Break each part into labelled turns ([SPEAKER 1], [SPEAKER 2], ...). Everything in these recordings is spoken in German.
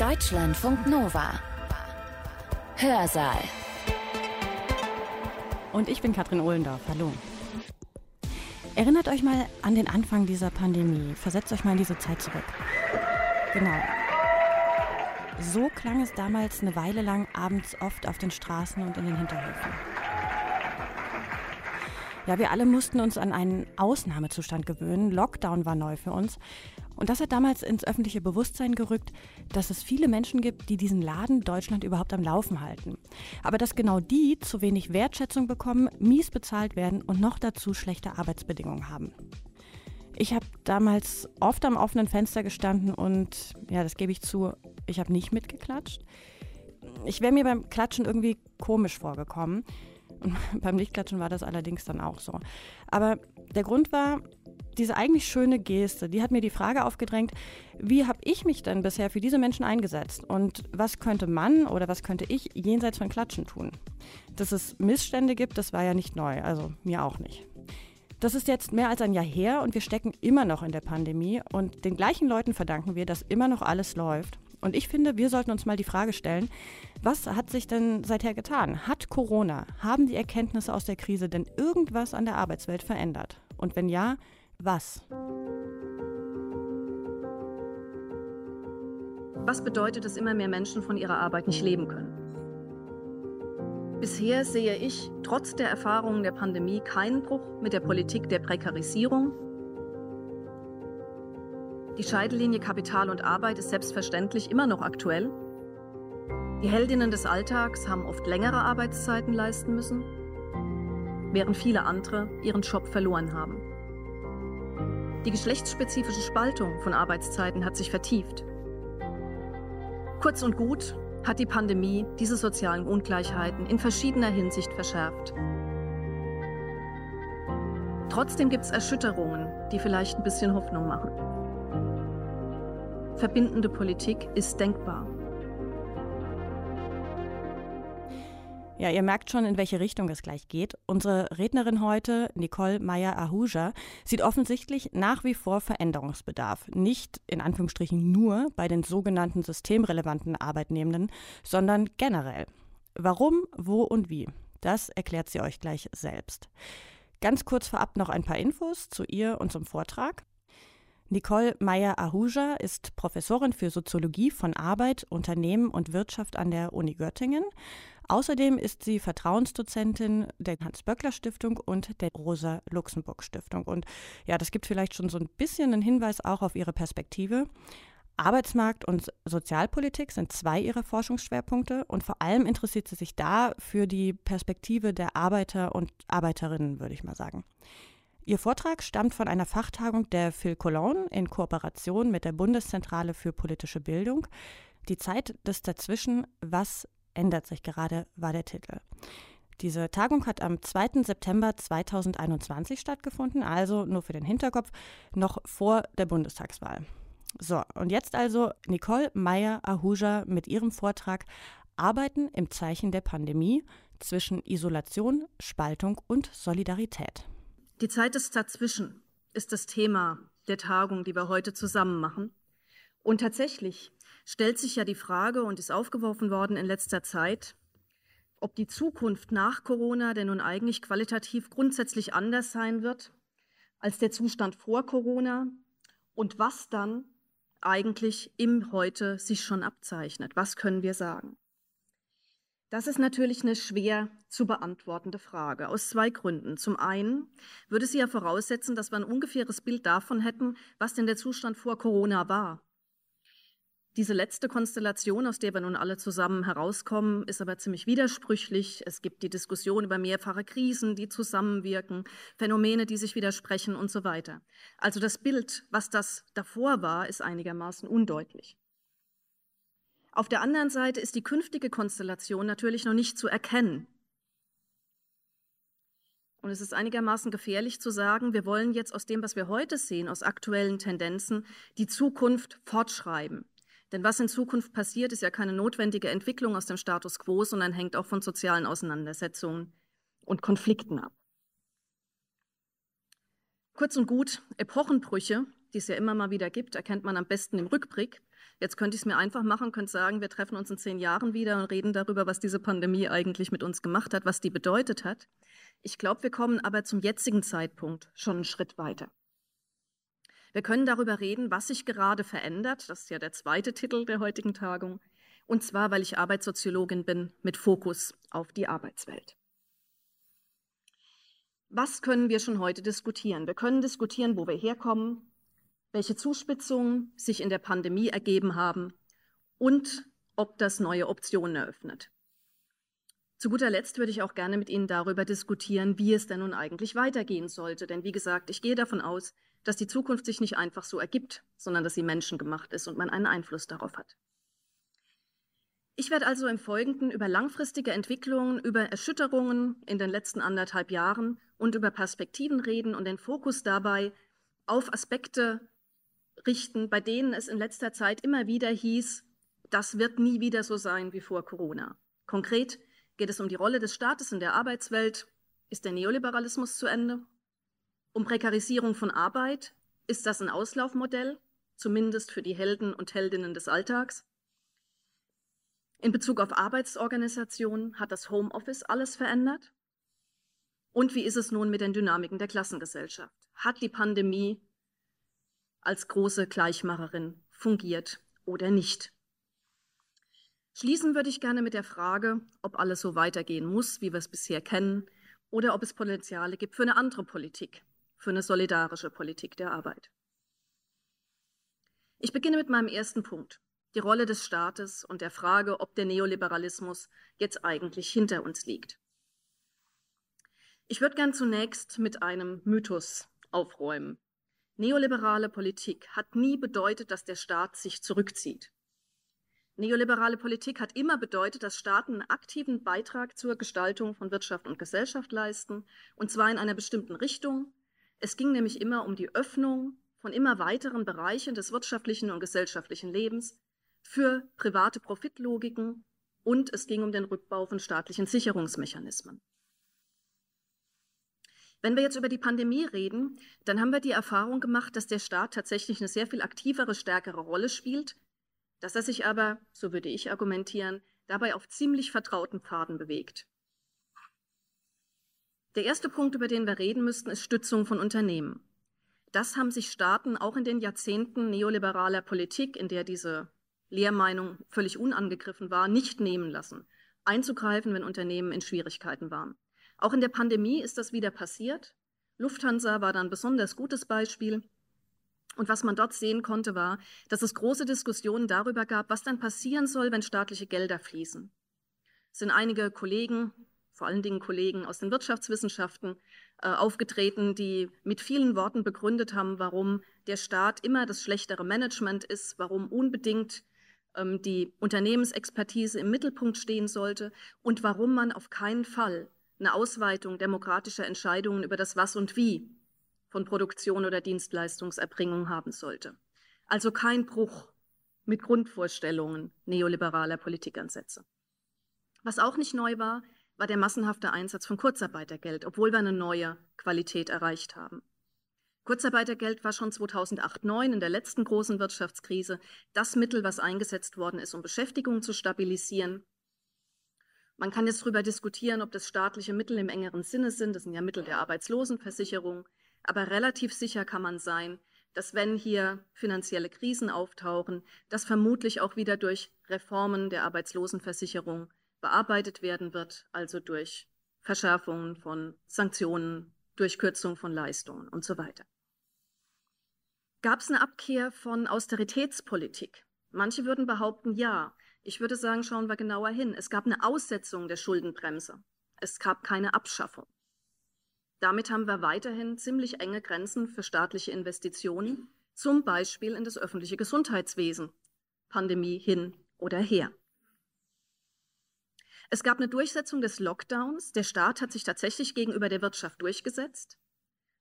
[SPEAKER 1] Deutschlandfunk Nova. Hörsaal.
[SPEAKER 2] Und ich bin Katrin Ohlendorf. Hallo. Erinnert euch mal an den Anfang dieser Pandemie. Versetzt euch mal in diese Zeit zurück. Genau. So klang es damals eine Weile lang abends oft auf den Straßen und in den Hinterhöfen. Ja, wir alle mussten uns an einen Ausnahmezustand gewöhnen. Lockdown war neu für uns. Und das hat damals ins öffentliche Bewusstsein gerückt, dass es viele Menschen gibt, die diesen Laden Deutschland überhaupt am Laufen halten. Aber dass genau die zu wenig Wertschätzung bekommen, mies bezahlt werden und noch dazu schlechte Arbeitsbedingungen haben. Ich habe damals oft am offenen Fenster gestanden und, ja, das gebe ich zu, ich habe nicht mitgeklatscht. Ich wäre mir beim Klatschen irgendwie komisch vorgekommen. Und beim Nichtklatschen war das allerdings dann auch so. Aber der Grund war, diese eigentlich schöne Geste, die hat mir die Frage aufgedrängt, wie habe ich mich denn bisher für diese Menschen eingesetzt und was könnte man oder was könnte ich jenseits von Klatschen tun? Dass es Missstände gibt, das war ja nicht neu, also mir auch nicht. Das ist jetzt mehr als ein Jahr her und wir stecken immer noch in der Pandemie und den gleichen Leuten verdanken wir, dass immer noch alles läuft. Und ich finde, wir sollten uns mal die Frage stellen, was hat sich denn seither getan? Hat Corona, haben die Erkenntnisse aus der Krise denn irgendwas an der Arbeitswelt verändert? Und wenn ja, was?
[SPEAKER 3] Was bedeutet, dass immer mehr Menschen von ihrer Arbeit nicht leben können? Bisher sehe ich trotz der Erfahrungen der Pandemie keinen Bruch mit der Politik der Prekarisierung. Die Scheidelinie Kapital und Arbeit ist selbstverständlich immer noch aktuell. Die Heldinnen des Alltags haben oft längere Arbeitszeiten leisten müssen, während viele andere ihren Job verloren haben. Die geschlechtsspezifische Spaltung von Arbeitszeiten hat sich vertieft. Kurz und gut hat die Pandemie diese sozialen Ungleichheiten in verschiedener Hinsicht verschärft. Trotzdem gibt es Erschütterungen, die vielleicht ein bisschen Hoffnung machen. Verbindende Politik ist denkbar.
[SPEAKER 2] Ja, ihr merkt schon, in welche Richtung es gleich geht. Unsere Rednerin heute, Nicole Meyer-Ahuja, sieht offensichtlich nach wie vor Veränderungsbedarf. Nicht in Anführungsstrichen nur bei den sogenannten systemrelevanten Arbeitnehmenden, sondern generell. Warum, wo und wie? Das erklärt sie euch gleich selbst. Ganz kurz vorab noch ein paar Infos zu ihr und zum Vortrag. Nicole Meyer-Ahuja ist Professorin für Soziologie von Arbeit, Unternehmen und Wirtschaft an der Uni Göttingen. Außerdem ist sie Vertrauensdozentin der Hans-Böckler-Stiftung und der Rosa-Luxemburg-Stiftung. Und ja, das gibt vielleicht schon so ein bisschen einen Hinweis auch auf ihre Perspektive. Arbeitsmarkt und Sozialpolitik sind zwei ihrer Forschungsschwerpunkte und vor allem interessiert sie sich da für die Perspektive der Arbeiter und Arbeiterinnen, würde ich mal sagen. Ihr Vortrag stammt von einer Fachtagung der Phil Cologne in Kooperation mit der Bundeszentrale für politische Bildung. Die Zeit des Dazwischen, was ändert sich gerade, war der Titel. Diese Tagung hat am 2. September 2021 stattgefunden, also nur für den Hinterkopf, noch vor der Bundestagswahl. So, und jetzt also Nicole Meyer-Ahuja mit ihrem Vortrag Arbeiten im Zeichen der Pandemie zwischen Isolation, Spaltung und Solidarität.
[SPEAKER 3] Die Zeit ist dazwischen ist das Thema der Tagung, die wir heute zusammen machen. Und tatsächlich stellt sich ja die Frage und ist aufgeworfen worden in letzter Zeit, ob die Zukunft nach Corona denn nun eigentlich qualitativ grundsätzlich anders sein wird als der Zustand vor Corona und was dann eigentlich im Heute sich schon abzeichnet. Was können wir sagen? Das ist natürlich eine schwer zu beantwortende Frage, aus zwei Gründen. Zum einen würde sie ja voraussetzen, dass wir ein ungefähres Bild davon hätten, was denn der Zustand vor Corona war. Diese letzte Konstellation, aus der wir nun alle zusammen herauskommen, ist aber ziemlich widersprüchlich. Es gibt die Diskussion über mehrfache Krisen, die zusammenwirken, Phänomene, die sich widersprechen und so weiter. Also das Bild, was das davor war, ist einigermaßen undeutlich. Auf der anderen Seite ist die künftige Konstellation natürlich noch nicht zu erkennen. Und es ist einigermaßen gefährlich zu sagen, wir wollen jetzt aus dem, was wir heute sehen, aus aktuellen Tendenzen, die Zukunft fortschreiben. Denn was in Zukunft passiert, ist ja keine notwendige Entwicklung aus dem Status quo, sondern hängt auch von sozialen Auseinandersetzungen und Konflikten ab. Kurz und gut, Epochenbrüche, die es ja immer mal wieder gibt, erkennt man am besten im Rückblick. Jetzt könnte ich es mir einfach machen, könnte sagen, wir treffen uns in zehn Jahren wieder und reden darüber, was diese Pandemie eigentlich mit uns gemacht hat, was die bedeutet hat. Ich glaube, wir kommen aber zum jetzigen Zeitpunkt schon einen Schritt weiter. Wir können darüber reden, was sich gerade verändert. Das ist ja der zweite Titel der heutigen Tagung. Und zwar, weil ich Arbeitssoziologin bin mit Fokus auf die Arbeitswelt. Was können wir schon heute diskutieren? Wir können diskutieren, wo wir herkommen, welche Zuspitzungen sich in der Pandemie ergeben haben und ob das neue Optionen eröffnet. Zu guter Letzt würde ich auch gerne mit Ihnen darüber diskutieren, wie es denn nun eigentlich weitergehen sollte. Denn wie gesagt, ich gehe davon aus, dass die Zukunft sich nicht einfach so ergibt, sondern dass sie menschengemacht ist und man einen Einfluss darauf hat. Ich werde also im Folgenden über langfristige Entwicklungen, über Erschütterungen in den letzten anderthalb Jahren und über Perspektiven reden und den Fokus dabei auf Aspekte richten, bei denen es in letzter Zeit immer wieder hieß, das wird nie wieder so sein wie vor Corona. Konkret geht es um die Rolle des Staates in der Arbeitswelt. Ist der Neoliberalismus zu Ende? Um Prekarisierung von Arbeit. Ist das ein Auslaufmodell, zumindest für die Helden und Heldinnen des Alltags? In Bezug auf Arbeitsorganisation hat das Homeoffice alles verändert? Und wie ist es nun mit den Dynamiken der Klassengesellschaft? Hat die Pandemie als große Gleichmacherin fungiert oder nicht? Schließen würde ich gerne mit der Frage, ob alles so weitergehen muss, wie wir es bisher kennen, oder ob es Potenziale gibt für eine andere Politik, für eine solidarische Politik der Arbeit. Ich beginne mit meinem ersten Punkt die Rolle des Staates und der Frage, ob der Neoliberalismus jetzt eigentlich hinter uns liegt. Ich würde gern zunächst mit einem Mythos aufräumen. Neoliberale Politik hat nie bedeutet, dass der Staat sich zurückzieht. Neoliberale Politik hat immer bedeutet, dass Staaten einen aktiven Beitrag zur Gestaltung von Wirtschaft und Gesellschaft leisten, und zwar in einer bestimmten Richtung. Es ging nämlich immer um die Öffnung von immer weiteren Bereichen des wirtschaftlichen und gesellschaftlichen Lebens für private Profitlogiken und es ging um den Rückbau von staatlichen Sicherungsmechanismen. Wenn wir jetzt über die Pandemie reden, dann haben wir die Erfahrung gemacht, dass der Staat tatsächlich eine sehr viel aktivere, stärkere Rolle spielt, dass er sich aber, so würde ich argumentieren, dabei auf ziemlich vertrauten Pfaden bewegt. Der erste Punkt, über den wir reden müssten, ist Stützung von Unternehmen. Das haben sich Staaten auch in den Jahrzehnten neoliberaler Politik, in der diese Lehrmeinung völlig unangegriffen war, nicht nehmen lassen, einzugreifen, wenn Unternehmen in Schwierigkeiten waren. Auch in der Pandemie ist das wieder passiert. Lufthansa war da ein besonders gutes Beispiel. Und was man dort sehen konnte, war, dass es große Diskussionen darüber gab, was dann passieren soll, wenn staatliche Gelder fließen. Es sind einige Kollegen, vor allen Dingen Kollegen aus den Wirtschaftswissenschaften, äh, aufgetreten, die mit vielen Worten begründet haben, warum der Staat immer das schlechtere Management ist, warum unbedingt ähm, die Unternehmensexpertise im Mittelpunkt stehen sollte und warum man auf keinen Fall eine Ausweitung demokratischer Entscheidungen über das Was und Wie von Produktion oder Dienstleistungserbringung haben sollte. Also kein Bruch mit Grundvorstellungen neoliberaler Politikansätze. Was auch nicht neu war, war der massenhafte Einsatz von Kurzarbeitergeld, obwohl wir eine neue Qualität erreicht haben. Kurzarbeitergeld war schon 2008-9 in der letzten großen Wirtschaftskrise das Mittel, was eingesetzt worden ist, um Beschäftigung zu stabilisieren. Man kann jetzt darüber diskutieren, ob das staatliche Mittel im engeren Sinne sind. Das sind ja Mittel der Arbeitslosenversicherung. Aber relativ sicher kann man sein, dass wenn hier finanzielle Krisen auftauchen, das vermutlich auch wieder durch Reformen der Arbeitslosenversicherung bearbeitet werden wird, also durch Verschärfungen von Sanktionen, durch Kürzung von Leistungen und so weiter. Gab es eine Abkehr von Austeritätspolitik? Manche würden behaupten, ja. Ich würde sagen, schauen wir genauer hin. Es gab eine Aussetzung der Schuldenbremse. Es gab keine Abschaffung. Damit haben wir weiterhin ziemlich enge Grenzen für staatliche Investitionen, zum Beispiel in das öffentliche Gesundheitswesen. Pandemie hin oder her. Es gab eine Durchsetzung des Lockdowns. Der Staat hat sich tatsächlich gegenüber der Wirtschaft durchgesetzt.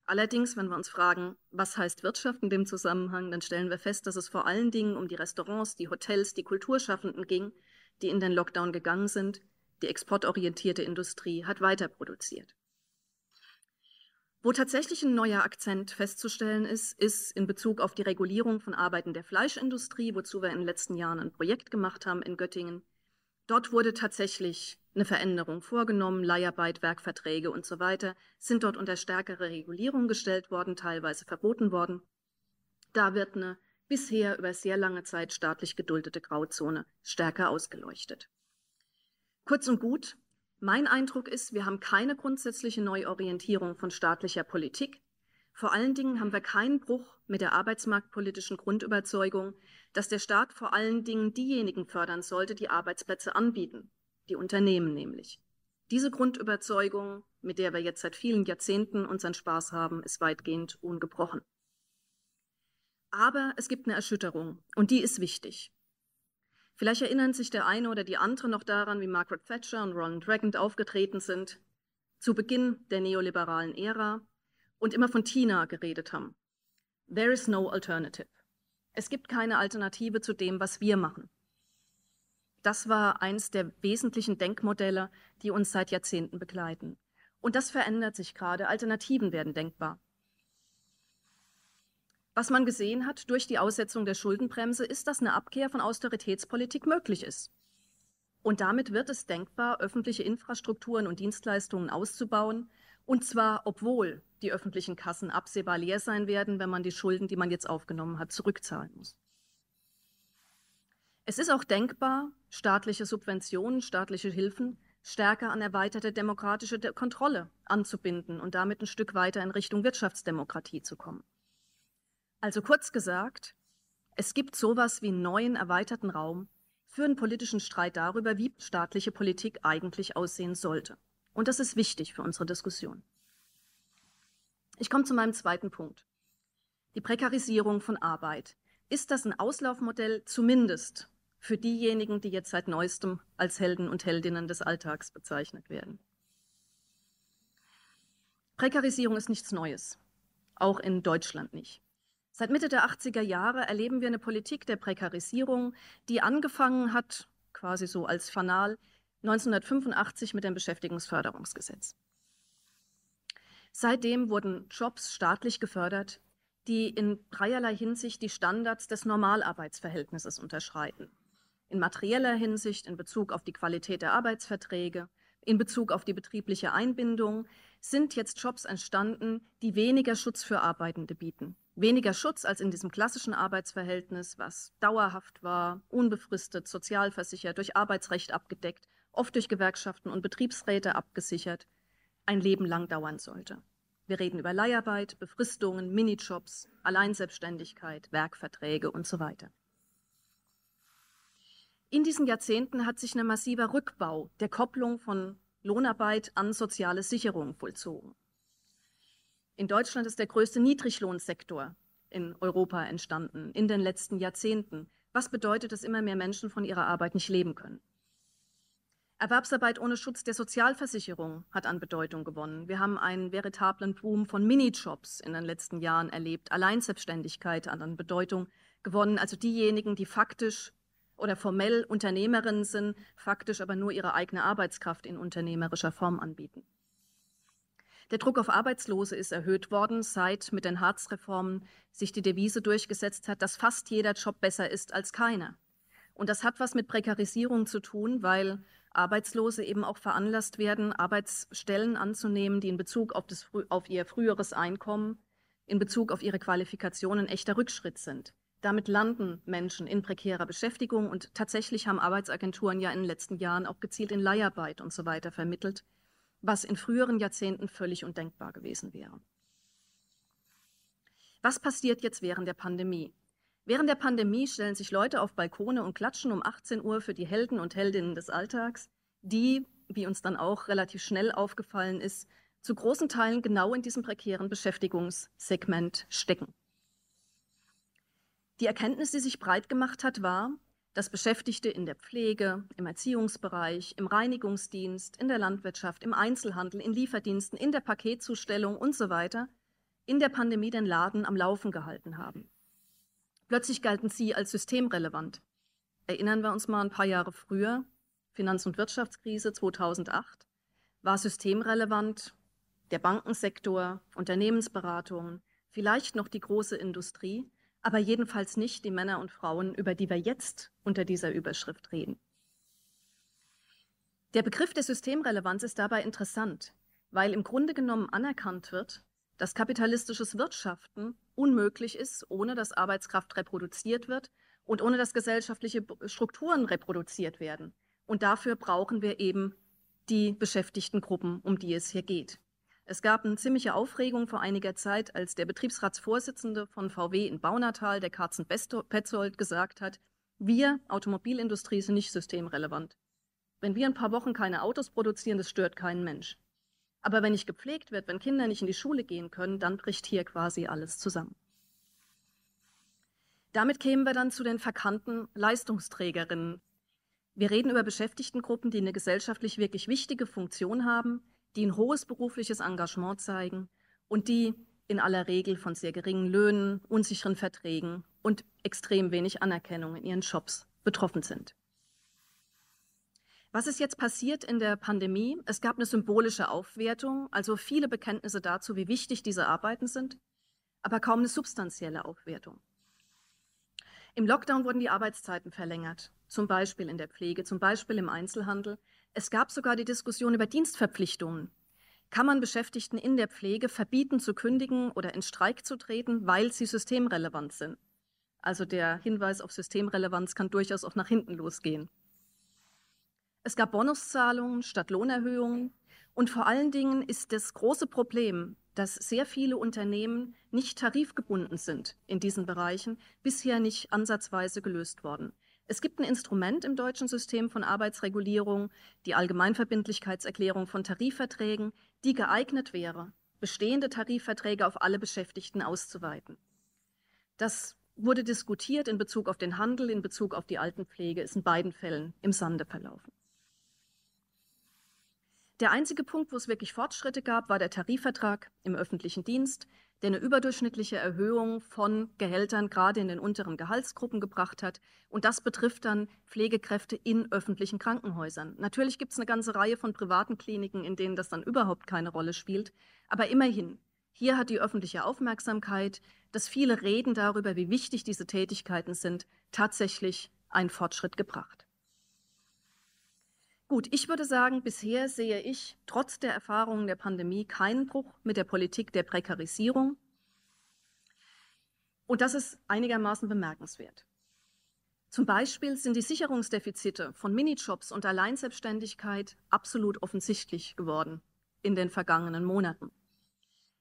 [SPEAKER 3] Allerdings, wenn wir uns fragen, was heißt Wirtschaft in dem Zusammenhang, dann stellen wir fest, dass es vor allen Dingen um die Restaurants, die Hotels, die Kulturschaffenden ging, die in den Lockdown gegangen sind. Die exportorientierte Industrie hat weiter produziert. Wo tatsächlich ein neuer Akzent festzustellen ist, ist in Bezug auf die Regulierung von Arbeiten der Fleischindustrie, wozu wir in den letzten Jahren ein Projekt gemacht haben in Göttingen. Dort wurde tatsächlich eine Veränderung vorgenommen, Leiharbeit, Werkverträge und so weiter sind dort unter stärkere Regulierung gestellt worden, teilweise verboten worden. Da wird eine bisher über sehr lange Zeit staatlich geduldete Grauzone stärker ausgeleuchtet. Kurz und gut, mein Eindruck ist, wir haben keine grundsätzliche Neuorientierung von staatlicher Politik. Vor allen Dingen haben wir keinen Bruch mit der arbeitsmarktpolitischen Grundüberzeugung, dass der Staat vor allen Dingen diejenigen fördern sollte, die Arbeitsplätze anbieten, die Unternehmen nämlich. Diese Grundüberzeugung, mit der wir jetzt seit vielen Jahrzehnten unseren Spaß haben, ist weitgehend ungebrochen. Aber es gibt eine Erschütterung und die ist wichtig. Vielleicht erinnern sich der eine oder die andere noch daran, wie Margaret Thatcher und Ronald Reagan aufgetreten sind, zu Beginn der neoliberalen Ära und immer von Tina geredet haben. There is no alternative. Es gibt keine Alternative zu dem, was wir machen. Das war eines der wesentlichen Denkmodelle, die uns seit Jahrzehnten begleiten. Und das verändert sich gerade. Alternativen werden denkbar. Was man gesehen hat durch die Aussetzung der Schuldenbremse, ist, dass eine Abkehr von Austeritätspolitik möglich ist. Und damit wird es denkbar, öffentliche Infrastrukturen und Dienstleistungen auszubauen, und zwar obwohl die öffentlichen Kassen absehbar leer sein werden, wenn man die Schulden, die man jetzt aufgenommen hat, zurückzahlen muss. Es ist auch denkbar, staatliche Subventionen, staatliche Hilfen stärker an erweiterte demokratische Kontrolle anzubinden und damit ein Stück weiter in Richtung Wirtschaftsdemokratie zu kommen. Also kurz gesagt, es gibt sowas wie einen neuen erweiterten Raum für einen politischen Streit darüber, wie staatliche Politik eigentlich aussehen sollte. Und das ist wichtig für unsere Diskussion. Ich komme zu meinem zweiten Punkt. Die Prekarisierung von Arbeit. Ist das ein Auslaufmodell zumindest für diejenigen, die jetzt seit neuestem als Helden und Heldinnen des Alltags bezeichnet werden? Prekarisierung ist nichts Neues, auch in Deutschland nicht. Seit Mitte der 80er Jahre erleben wir eine Politik der Prekarisierung, die angefangen hat, quasi so als Fanal, 1985 mit dem Beschäftigungsförderungsgesetz. Seitdem wurden Jobs staatlich gefördert, die in dreierlei Hinsicht die Standards des Normalarbeitsverhältnisses unterschreiten. In materieller Hinsicht, in Bezug auf die Qualität der Arbeitsverträge, in Bezug auf die betriebliche Einbindung, sind jetzt Jobs entstanden, die weniger Schutz für Arbeitende bieten, weniger Schutz als in diesem klassischen Arbeitsverhältnis, was dauerhaft war, unbefristet, sozialversichert, durch Arbeitsrecht abgedeckt, oft durch Gewerkschaften und Betriebsräte abgesichert, ein Leben lang dauern sollte. Wir reden über Leiharbeit, Befristungen, Minijobs, Alleinselbstständigkeit, Werkverträge und so weiter. In diesen Jahrzehnten hat sich ein massiver Rückbau der Kopplung von Lohnarbeit an soziale Sicherung vollzogen. In Deutschland ist der größte Niedriglohnsektor in Europa entstanden in den letzten Jahrzehnten. Was bedeutet, dass immer mehr Menschen von ihrer Arbeit nicht leben können? Erwerbsarbeit ohne Schutz der Sozialversicherung hat an Bedeutung gewonnen. Wir haben einen veritablen Boom von Minijobs in den letzten Jahren erlebt. Alleinselbstständigkeit hat an Bedeutung gewonnen. Also diejenigen, die faktisch oder formell Unternehmerinnen sind, faktisch aber nur ihre eigene Arbeitskraft in unternehmerischer Form anbieten. Der Druck auf Arbeitslose ist erhöht worden, seit mit den Hartz-Reformen sich die Devise durchgesetzt hat, dass fast jeder Job besser ist als keiner. Und das hat was mit Prekarisierung zu tun, weil Arbeitslose eben auch veranlasst werden, Arbeitsstellen anzunehmen, die in Bezug auf, das, auf ihr früheres Einkommen, in Bezug auf ihre Qualifikationen echter Rückschritt sind. Damit landen Menschen in prekärer Beschäftigung und tatsächlich haben Arbeitsagenturen ja in den letzten Jahren auch gezielt in Leiharbeit und so weiter vermittelt, was in früheren Jahrzehnten völlig undenkbar gewesen wäre. Was passiert jetzt während der Pandemie? Während der Pandemie stellen sich Leute auf Balkone und klatschen um 18 Uhr für die Helden und Heldinnen des Alltags, die, wie uns dann auch relativ schnell aufgefallen ist, zu großen Teilen genau in diesem prekären Beschäftigungssegment stecken. Die Erkenntnis, die sich breit gemacht hat, war, dass Beschäftigte in der Pflege, im Erziehungsbereich, im Reinigungsdienst, in der Landwirtschaft, im Einzelhandel, in Lieferdiensten, in der Paketzustellung und so weiter in der Pandemie den Laden am Laufen gehalten haben. Plötzlich galten sie als systemrelevant. Erinnern wir uns mal ein paar Jahre früher, Finanz- und Wirtschaftskrise 2008, war systemrelevant der Bankensektor, Unternehmensberatungen, vielleicht noch die große Industrie, aber jedenfalls nicht die Männer und Frauen, über die wir jetzt unter dieser Überschrift reden. Der Begriff der Systemrelevanz ist dabei interessant, weil im Grunde genommen anerkannt wird, dass kapitalistisches Wirtschaften unmöglich ist, ohne dass Arbeitskraft reproduziert wird und ohne dass gesellschaftliche Strukturen reproduziert werden. Und dafür brauchen wir eben die Beschäftigtengruppen, um die es hier geht. Es gab eine ziemliche Aufregung vor einiger Zeit, als der Betriebsratsvorsitzende von VW in Baunatal, der Karzen Petzold, gesagt hat, wir, Automobilindustrie, sind nicht systemrelevant. Wenn wir ein paar Wochen keine Autos produzieren, das stört keinen Mensch. Aber wenn nicht gepflegt wird, wenn Kinder nicht in die Schule gehen können, dann bricht hier quasi alles zusammen. Damit kämen wir dann zu den verkannten Leistungsträgerinnen. Wir reden über Beschäftigtengruppen, die eine gesellschaftlich wirklich wichtige Funktion haben, die ein hohes berufliches Engagement zeigen und die in aller Regel von sehr geringen Löhnen, unsicheren Verträgen und extrem wenig Anerkennung in ihren Jobs betroffen sind. Was ist jetzt passiert in der Pandemie? Es gab eine symbolische Aufwertung, also viele Bekenntnisse dazu, wie wichtig diese Arbeiten sind, aber kaum eine substanzielle Aufwertung. Im Lockdown wurden die Arbeitszeiten verlängert, zum Beispiel in der Pflege, zum Beispiel im Einzelhandel. Es gab sogar die Diskussion über Dienstverpflichtungen. Kann man Beschäftigten in der Pflege verbieten zu kündigen oder in Streik zu treten, weil sie systemrelevant sind? Also der Hinweis auf Systemrelevanz kann durchaus auch nach hinten losgehen. Es gab Bonuszahlungen statt Lohnerhöhungen. Und vor allen Dingen ist das große Problem, dass sehr viele Unternehmen nicht tarifgebunden sind in diesen Bereichen, bisher nicht ansatzweise gelöst worden. Es gibt ein Instrument im deutschen System von Arbeitsregulierung, die Allgemeinverbindlichkeitserklärung von Tarifverträgen, die geeignet wäre, bestehende Tarifverträge auf alle Beschäftigten auszuweiten. Das wurde diskutiert in Bezug auf den Handel, in Bezug auf die Altenpflege, ist in beiden Fällen im Sande verlaufen. Der einzige Punkt, wo es wirklich Fortschritte gab, war der Tarifvertrag im öffentlichen Dienst, der eine überdurchschnittliche Erhöhung von Gehältern gerade in den unteren Gehaltsgruppen gebracht hat. Und das betrifft dann Pflegekräfte in öffentlichen Krankenhäusern. Natürlich gibt es eine ganze Reihe von privaten Kliniken, in denen das dann überhaupt keine Rolle spielt. Aber immerhin, hier hat die öffentliche Aufmerksamkeit, dass viele reden darüber, wie wichtig diese Tätigkeiten sind, tatsächlich einen Fortschritt gebracht. Gut, ich würde sagen, bisher sehe ich trotz der Erfahrungen der Pandemie keinen Bruch mit der Politik der Prekarisierung. Und das ist einigermaßen bemerkenswert. Zum Beispiel sind die Sicherungsdefizite von Minijobs und Alleinselbstständigkeit absolut offensichtlich geworden in den vergangenen Monaten.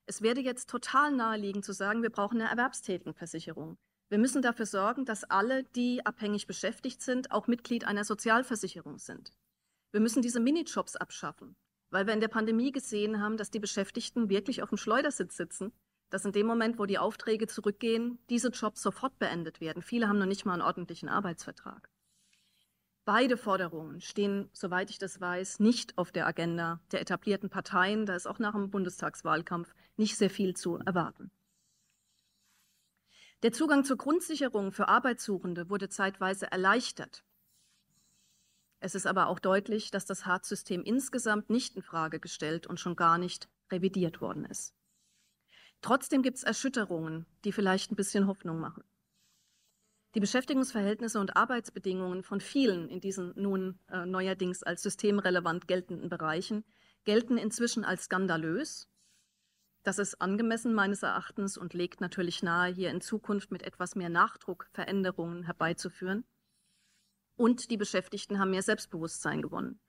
[SPEAKER 3] Es werde jetzt total naheliegen zu sagen, wir brauchen eine Erwerbstätigenversicherung. Wir müssen dafür sorgen, dass alle, die abhängig beschäftigt sind, auch Mitglied einer Sozialversicherung sind. Wir müssen diese Minijobs abschaffen, weil wir in der Pandemie gesehen haben, dass die Beschäftigten wirklich auf dem Schleudersitz sitzen, dass in dem Moment, wo die Aufträge zurückgehen, diese Jobs sofort beendet werden. Viele haben noch nicht mal einen ordentlichen Arbeitsvertrag. Beide Forderungen stehen, soweit ich das weiß, nicht auf der Agenda der etablierten Parteien. Da ist auch nach dem Bundestagswahlkampf nicht sehr viel zu erwarten. Der Zugang zur Grundsicherung für Arbeitssuchende wurde zeitweise erleichtert. Es ist aber auch deutlich, dass das Hartz-System insgesamt nicht in Frage gestellt und schon gar nicht revidiert worden ist. Trotzdem gibt es Erschütterungen, die vielleicht ein bisschen Hoffnung machen. Die Beschäftigungsverhältnisse und Arbeitsbedingungen von vielen in diesen nun äh, neuerdings als systemrelevant geltenden Bereichen gelten inzwischen als skandalös. Das ist angemessen meines Erachtens und legt natürlich nahe, hier in Zukunft mit etwas mehr Nachdruck Veränderungen herbeizuführen und die Beschäftigten haben mehr Selbstbewusstsein gewonnen.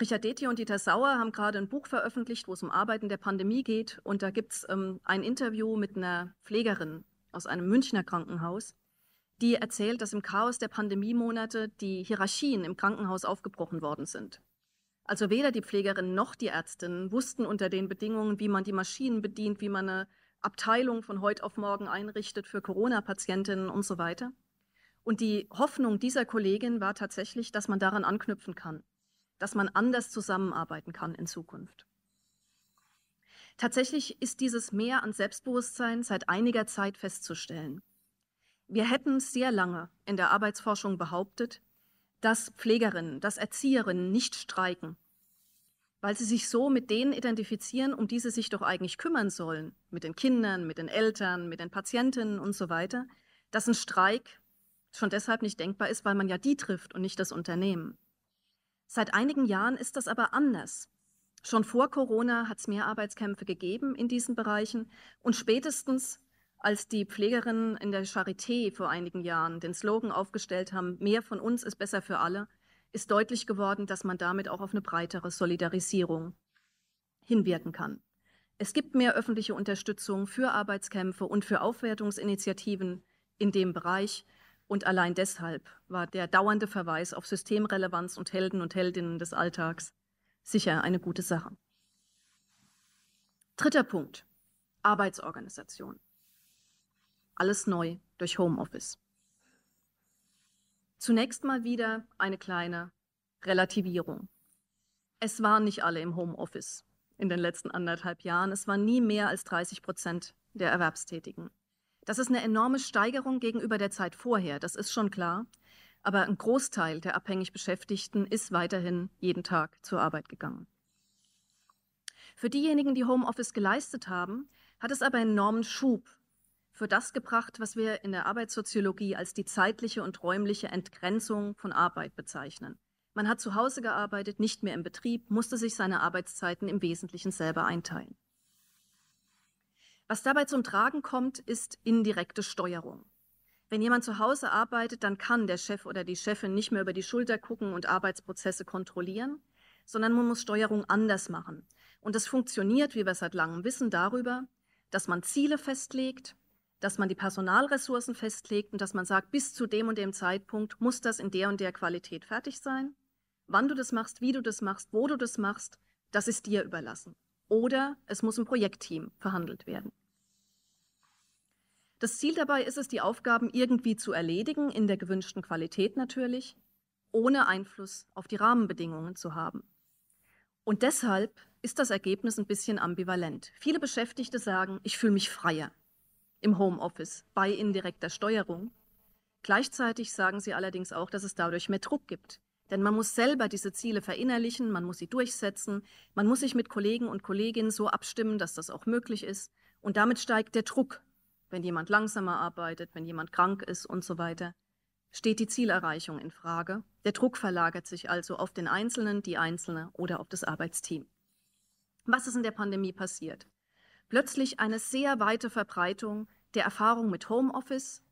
[SPEAKER 3] Richard Detje und Dieter Sauer haben gerade ein Buch veröffentlicht, wo es um Arbeiten der Pandemie geht. Und da gibt es ähm, ein Interview mit einer Pflegerin aus einem Münchner Krankenhaus, die erzählt, dass im Chaos der Pandemiemonate die Hierarchien im Krankenhaus aufgebrochen worden sind. Also weder die Pflegerin noch die Ärztin wussten unter den Bedingungen, wie man die Maschinen bedient, wie man eine Abteilung von heute auf morgen einrichtet für Corona-Patientinnen und so weiter. Und die Hoffnung dieser Kollegin war tatsächlich, dass man daran anknüpfen kann, dass man anders zusammenarbeiten kann in Zukunft. Tatsächlich ist dieses Mehr an Selbstbewusstsein seit einiger Zeit festzustellen. Wir hätten sehr lange in der Arbeitsforschung behauptet, dass Pflegerinnen, dass Erzieherinnen nicht streiken, weil sie sich so mit denen identifizieren, um die sie sich doch eigentlich kümmern sollen, mit den Kindern, mit den Eltern, mit den Patientinnen und so weiter, dass ein Streik schon deshalb nicht denkbar ist, weil man ja die trifft und nicht das Unternehmen. Seit einigen Jahren ist das aber anders. Schon vor Corona hat es mehr Arbeitskämpfe gegeben in diesen Bereichen und spätestens als die Pflegerinnen in der Charité vor einigen Jahren den Slogan aufgestellt haben, mehr von uns ist besser für alle, ist deutlich geworden, dass man damit auch auf eine breitere Solidarisierung hinwirken kann. Es gibt mehr öffentliche Unterstützung für Arbeitskämpfe und für Aufwertungsinitiativen in dem Bereich. Und allein deshalb war der dauernde Verweis auf Systemrelevanz und Helden und Heldinnen des Alltags sicher eine gute Sache. Dritter Punkt. Arbeitsorganisation. Alles neu durch Homeoffice. Zunächst mal wieder eine kleine Relativierung. Es waren nicht alle im Homeoffice in den letzten anderthalb Jahren. Es waren nie mehr als 30 Prozent der Erwerbstätigen. Das ist eine enorme Steigerung gegenüber der Zeit vorher, das ist schon klar. Aber ein Großteil der abhängig Beschäftigten ist weiterhin jeden Tag zur Arbeit gegangen. Für diejenigen, die Homeoffice geleistet haben, hat es aber einen enormen Schub für das gebracht, was wir in der Arbeitssoziologie als die zeitliche und räumliche Entgrenzung von Arbeit bezeichnen. Man hat zu Hause gearbeitet, nicht mehr im Betrieb, musste sich seine Arbeitszeiten im Wesentlichen selber einteilen. Was dabei zum Tragen kommt, ist indirekte Steuerung. Wenn jemand zu Hause arbeitet, dann kann der Chef oder die Chefin nicht mehr über die Schulter gucken und Arbeitsprozesse kontrollieren, sondern man muss Steuerung anders machen. Und das funktioniert, wie wir seit langem wissen, darüber, dass man Ziele festlegt, dass man die Personalressourcen festlegt und dass man sagt, bis zu dem und dem Zeitpunkt muss das in der und der Qualität fertig sein. Wann du das machst, wie du das machst, wo du das machst, das ist dir überlassen. Oder es muss im Projektteam verhandelt werden. Das Ziel dabei ist es, die Aufgaben irgendwie zu erledigen, in der gewünschten Qualität natürlich, ohne Einfluss auf die Rahmenbedingungen zu haben. Und deshalb ist das Ergebnis ein bisschen ambivalent. Viele Beschäftigte sagen, ich fühle mich freier im Homeoffice bei indirekter Steuerung. Gleichzeitig sagen sie allerdings auch, dass es dadurch mehr Druck gibt. Denn man muss selber diese Ziele verinnerlichen, man muss sie durchsetzen, man muss sich mit Kollegen und Kolleginnen so abstimmen, dass das auch möglich ist. Und damit steigt der Druck, wenn jemand langsamer arbeitet, wenn jemand krank ist und so weiter, steht die Zielerreichung in Frage. Der Druck verlagert sich also auf den Einzelnen, die Einzelne oder auf das Arbeitsteam. Was ist in der Pandemie passiert? Plötzlich eine sehr weite Verbreitung der Erfahrung mit Homeoffice,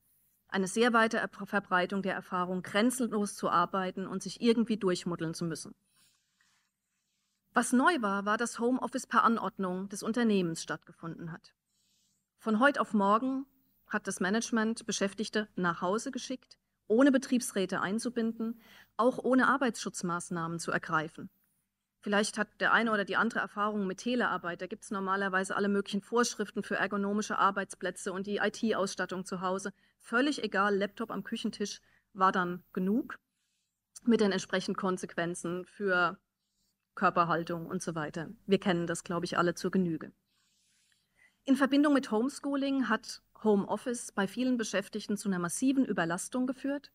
[SPEAKER 3] eine sehr weite Verbreitung der Erfahrung, grenzenlos zu arbeiten und sich irgendwie durchmuddeln zu müssen. Was neu war, war, dass Homeoffice per Anordnung des Unternehmens stattgefunden hat. Von heute auf morgen hat das Management Beschäftigte nach Hause geschickt, ohne Betriebsräte einzubinden, auch ohne Arbeitsschutzmaßnahmen zu ergreifen. Vielleicht hat der eine oder die andere Erfahrung mit Telearbeit. Da gibt es normalerweise alle möglichen Vorschriften für ergonomische Arbeitsplätze und die IT-Ausstattung zu Hause. Völlig egal, Laptop am Küchentisch war dann genug mit den entsprechenden Konsequenzen für Körperhaltung und so weiter. Wir kennen das, glaube ich, alle zur Genüge. In Verbindung mit Homeschooling hat Homeoffice bei vielen Beschäftigten zu einer massiven Überlastung geführt.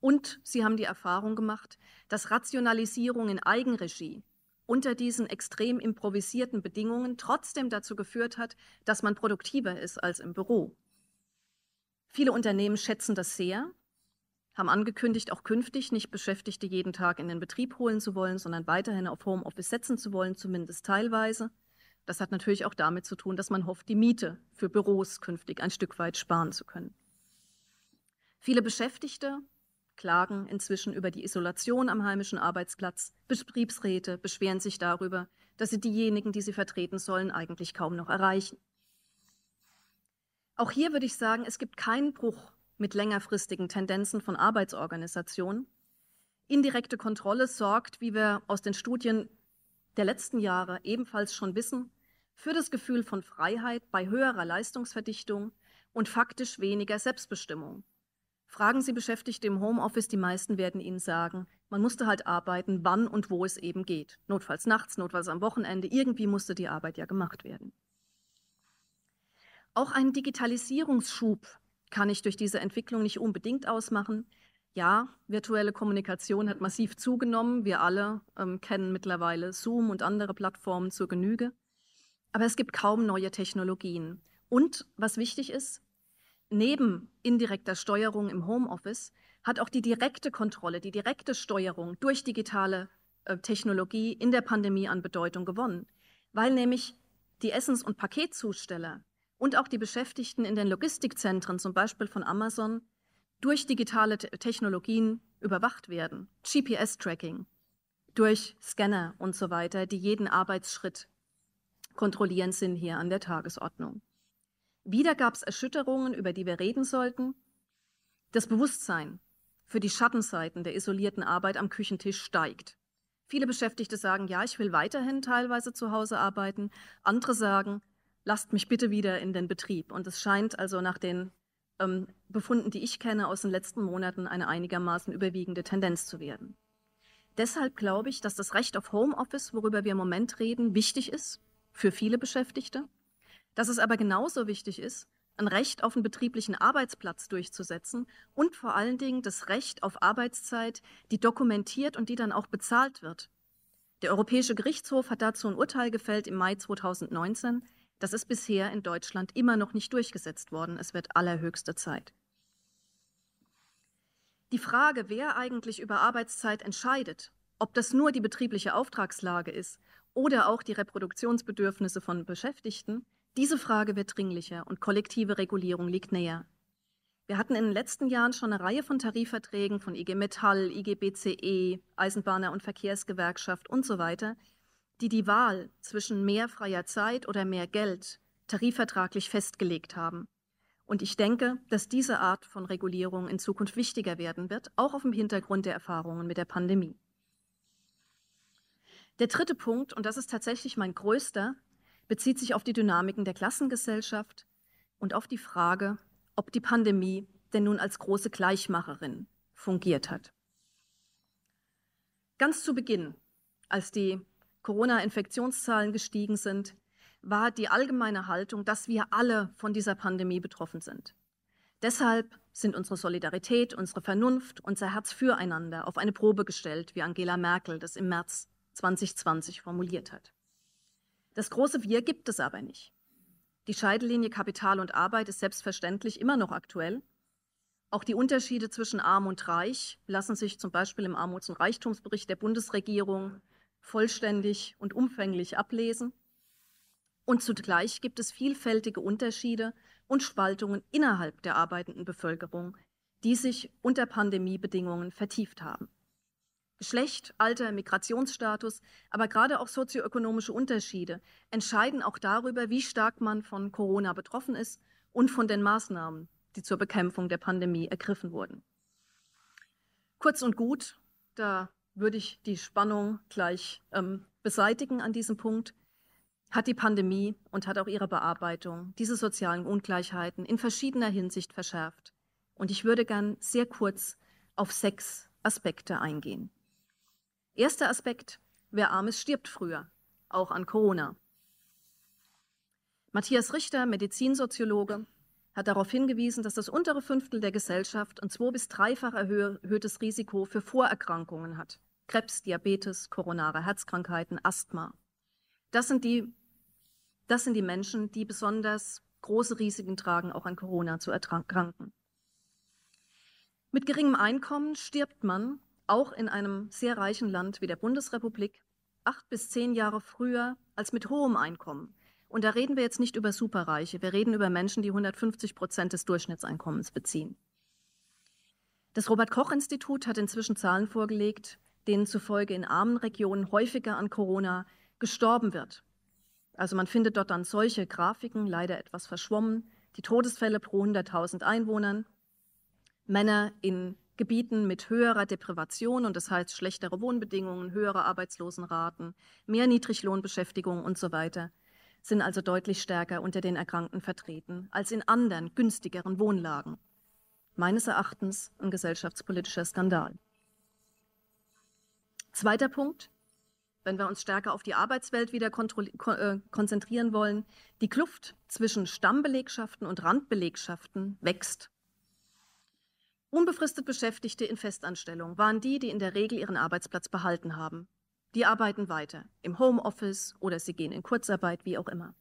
[SPEAKER 3] Und sie haben die Erfahrung gemacht, dass Rationalisierung in Eigenregie unter diesen extrem improvisierten Bedingungen trotzdem dazu geführt hat, dass man produktiver ist als im Büro. Viele Unternehmen schätzen das sehr, haben angekündigt, auch künftig nicht Beschäftigte jeden Tag in den Betrieb holen zu wollen, sondern weiterhin auf Homeoffice setzen zu wollen, zumindest teilweise. Das hat natürlich auch damit zu tun, dass man hofft, die Miete für Büros künftig ein Stück weit sparen zu können. Viele Beschäftigte klagen inzwischen über die Isolation am heimischen Arbeitsplatz. Betriebsräte beschweren sich darüber, dass sie diejenigen, die sie vertreten sollen, eigentlich kaum noch erreichen. Auch hier würde ich sagen, es gibt keinen Bruch mit längerfristigen Tendenzen von Arbeitsorganisationen. Indirekte Kontrolle sorgt, wie wir aus den Studien der letzten Jahre ebenfalls schon wissen, für das Gefühl von Freiheit bei höherer Leistungsverdichtung und faktisch weniger Selbstbestimmung. Fragen Sie Beschäftigte im Homeoffice, die meisten werden Ihnen sagen, man musste halt arbeiten, wann und wo es eben geht. Notfalls nachts, notfalls am Wochenende, irgendwie musste die Arbeit ja gemacht werden. Auch einen Digitalisierungsschub kann ich durch diese Entwicklung nicht unbedingt ausmachen. Ja, virtuelle Kommunikation hat massiv zugenommen. Wir alle ähm, kennen mittlerweile Zoom und andere Plattformen zur Genüge. Aber es gibt kaum neue Technologien. Und was wichtig ist, neben indirekter Steuerung im Homeoffice hat auch die direkte Kontrolle, die direkte Steuerung durch digitale äh, Technologie in der Pandemie an Bedeutung gewonnen, weil nämlich die Essens- und Paketzusteller und auch die Beschäftigten in den Logistikzentren, zum Beispiel von Amazon, durch digitale Technologien überwacht werden. GPS-Tracking, durch Scanner und so weiter, die jeden Arbeitsschritt kontrollieren, sind hier an der Tagesordnung. Wieder gab es Erschütterungen, über die wir reden sollten. Das Bewusstsein für die Schattenseiten der isolierten Arbeit am Küchentisch steigt. Viele Beschäftigte sagen, ja, ich will weiterhin teilweise zu Hause arbeiten. Andere sagen, lasst mich bitte wieder in den Betrieb. Und es scheint also nach den ähm, Befunden, die ich kenne aus den letzten Monaten, eine einigermaßen überwiegende Tendenz zu werden. Deshalb glaube ich, dass das Recht auf Homeoffice, worüber wir im Moment reden, wichtig ist für viele Beschäftigte, dass es aber genauso wichtig ist, ein Recht auf einen betrieblichen Arbeitsplatz durchzusetzen und vor allen Dingen das Recht auf Arbeitszeit, die dokumentiert und die dann auch bezahlt wird. Der Europäische Gerichtshof hat dazu ein Urteil gefällt im Mai 2019, das ist bisher in Deutschland immer noch nicht durchgesetzt worden. Es wird allerhöchste Zeit. Die Frage, wer eigentlich über Arbeitszeit entscheidet, ob das nur die betriebliche Auftragslage ist oder auch die Reproduktionsbedürfnisse von Beschäftigten, diese Frage wird dringlicher und kollektive Regulierung liegt näher. Wir hatten in den letzten Jahren schon eine Reihe von Tarifverträgen von IG Metall, IG BCE, Eisenbahner- und Verkehrsgewerkschaft und so weiter, die die Wahl zwischen mehr freier Zeit oder mehr Geld tarifvertraglich festgelegt haben. Und ich denke, dass diese Art von Regulierung in Zukunft wichtiger werden wird, auch auf dem Hintergrund der Erfahrungen mit der Pandemie. Der dritte Punkt, und das ist tatsächlich mein größter, bezieht sich auf die Dynamiken der Klassengesellschaft und auf die Frage, ob die Pandemie denn nun als große Gleichmacherin fungiert hat. Ganz zu Beginn, als die Corona-Infektionszahlen gestiegen sind, war die allgemeine Haltung, dass wir alle von dieser Pandemie betroffen sind. Deshalb sind unsere Solidarität, unsere Vernunft, unser Herz füreinander auf eine Probe gestellt, wie Angela Merkel das im März 2020 formuliert hat. Das große Wir gibt es aber nicht. Die Scheidelinie Kapital und Arbeit ist selbstverständlich immer noch aktuell. Auch die Unterschiede zwischen Arm und Reich lassen sich zum Beispiel im Armuts- und Reichtumsbericht der Bundesregierung vollständig und umfänglich ablesen. Und zugleich gibt es vielfältige Unterschiede und Spaltungen innerhalb der arbeitenden Bevölkerung, die sich unter Pandemiebedingungen vertieft haben. Geschlecht, Alter, Migrationsstatus, aber gerade auch sozioökonomische Unterschiede entscheiden auch darüber, wie stark man von Corona betroffen ist und von den Maßnahmen, die zur Bekämpfung der Pandemie ergriffen wurden. Kurz und gut, da würde ich die Spannung gleich ähm, beseitigen an diesem Punkt, hat die Pandemie und hat auch ihre Bearbeitung diese sozialen Ungleichheiten in verschiedener Hinsicht verschärft. Und ich würde gern sehr kurz auf sechs Aspekte eingehen. Erster Aspekt, wer arm ist, stirbt früher, auch an Corona. Matthias Richter, Medizinsoziologe, hat darauf hingewiesen, dass das untere Fünftel der Gesellschaft ein zwei- bis dreifach erhöhtes Risiko für Vorerkrankungen hat. Krebs, Diabetes, koronare Herzkrankheiten, Asthma. Das sind die, das sind die Menschen, die besonders große Risiken tragen, auch an Corona zu erkranken. Mit geringem Einkommen stirbt man, auch in einem sehr reichen Land wie der Bundesrepublik, acht bis zehn Jahre früher als mit hohem Einkommen. Und da reden wir jetzt nicht über Superreiche, wir reden über Menschen, die 150 Prozent des Durchschnittseinkommens beziehen. Das Robert Koch Institut hat inzwischen Zahlen vorgelegt, denen zufolge in armen Regionen häufiger an Corona gestorben wird. Also man findet dort dann solche Grafiken, leider etwas verschwommen, die Todesfälle pro 100.000 Einwohnern, Männer in Gebieten mit höherer Deprivation und das heißt schlechtere Wohnbedingungen, höhere Arbeitslosenraten, mehr Niedriglohnbeschäftigung und so weiter sind also deutlich stärker unter den Erkrankten vertreten als in anderen günstigeren Wohnlagen. Meines Erachtens ein gesellschaftspolitischer Skandal. Zweiter Punkt, wenn wir uns stärker auf die Arbeitswelt wieder äh, konzentrieren wollen, die Kluft zwischen Stammbelegschaften und Randbelegschaften wächst. Unbefristet Beschäftigte in Festanstellung waren die, die in der Regel ihren Arbeitsplatz behalten haben. Die arbeiten weiter im Homeoffice oder sie gehen in Kurzarbeit, wie auch immer.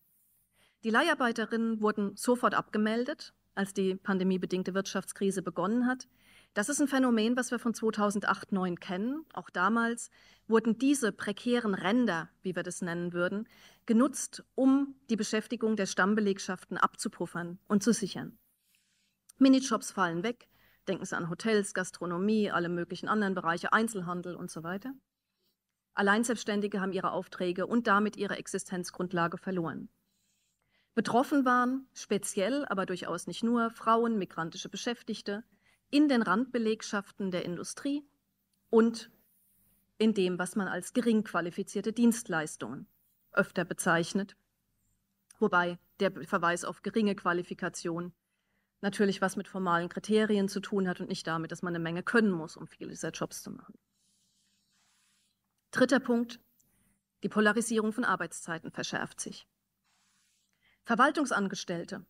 [SPEAKER 3] Die Leiharbeiterinnen wurden sofort abgemeldet, als die pandemiebedingte Wirtschaftskrise begonnen hat. Das ist ein Phänomen, was wir von 2008-9 kennen. Auch damals wurden diese prekären Ränder, wie wir das nennen würden, genutzt, um die Beschäftigung der Stammbelegschaften abzupuffern und zu sichern. Minijobs fallen weg. Denken Sie an Hotels, Gastronomie, alle möglichen anderen Bereiche, Einzelhandel und so weiter. Alleinselbstständige haben ihre Aufträge und damit ihre Existenzgrundlage verloren. Betroffen waren speziell, aber durchaus nicht nur, Frauen, migrantische Beschäftigte in den Randbelegschaften der Industrie und in dem, was man als gering qualifizierte Dienstleistungen öfter bezeichnet, wobei der Verweis auf geringe Qualifikation natürlich was mit formalen Kriterien zu tun hat und nicht damit, dass man eine Menge können muss, um viele dieser Jobs zu machen. Dritter Punkt. Die Polarisierung von Arbeitszeiten verschärft sich. Verwaltungsangestellte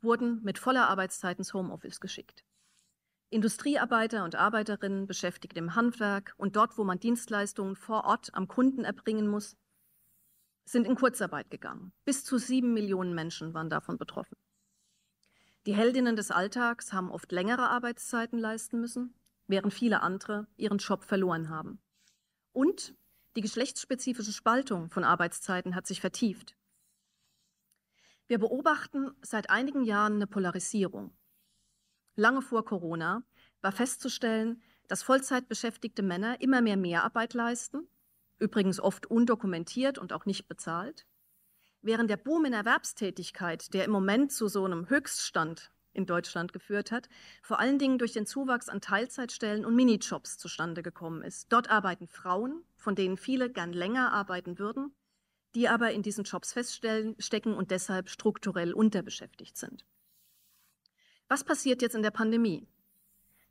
[SPEAKER 3] wurden mit voller Arbeitszeit ins Homeoffice geschickt. Industriearbeiter und Arbeiterinnen beschäftigt im Handwerk und dort, wo man Dienstleistungen vor Ort am Kunden erbringen muss, sind in Kurzarbeit gegangen. Bis zu sieben Millionen Menschen waren davon betroffen. Die Heldinnen des Alltags haben oft längere Arbeitszeiten leisten müssen, während viele andere ihren Job verloren haben. Und die geschlechtsspezifische Spaltung von Arbeitszeiten hat sich vertieft. Wir beobachten seit einigen Jahren eine Polarisierung. Lange vor Corona war festzustellen, dass Vollzeitbeschäftigte Männer immer mehr Mehrarbeit leisten, übrigens oft undokumentiert und auch nicht bezahlt, während der Boom in Erwerbstätigkeit, der im Moment zu so einem Höchststand in Deutschland geführt hat, vor allen Dingen durch den Zuwachs an Teilzeitstellen und Minijobs zustande gekommen ist. Dort arbeiten Frauen, von denen viele gern länger arbeiten würden, die aber in diesen Jobs feststecken und deshalb strukturell unterbeschäftigt sind. Was passiert jetzt in der Pandemie?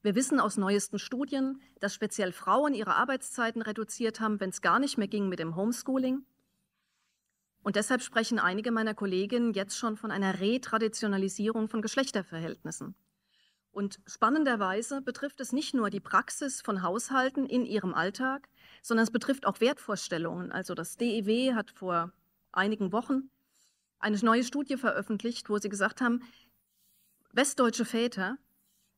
[SPEAKER 3] Wir wissen aus neuesten Studien, dass speziell Frauen ihre Arbeitszeiten reduziert haben, wenn es gar nicht mehr ging mit dem Homeschooling. Und deshalb sprechen einige meiner Kolleginnen jetzt schon von einer Retraditionalisierung von Geschlechterverhältnissen. Und spannenderweise betrifft es nicht nur die Praxis von Haushalten in ihrem Alltag, sondern es betrifft auch Wertvorstellungen. Also das DEW hat vor einigen Wochen eine neue Studie veröffentlicht, wo sie gesagt haben, westdeutsche Väter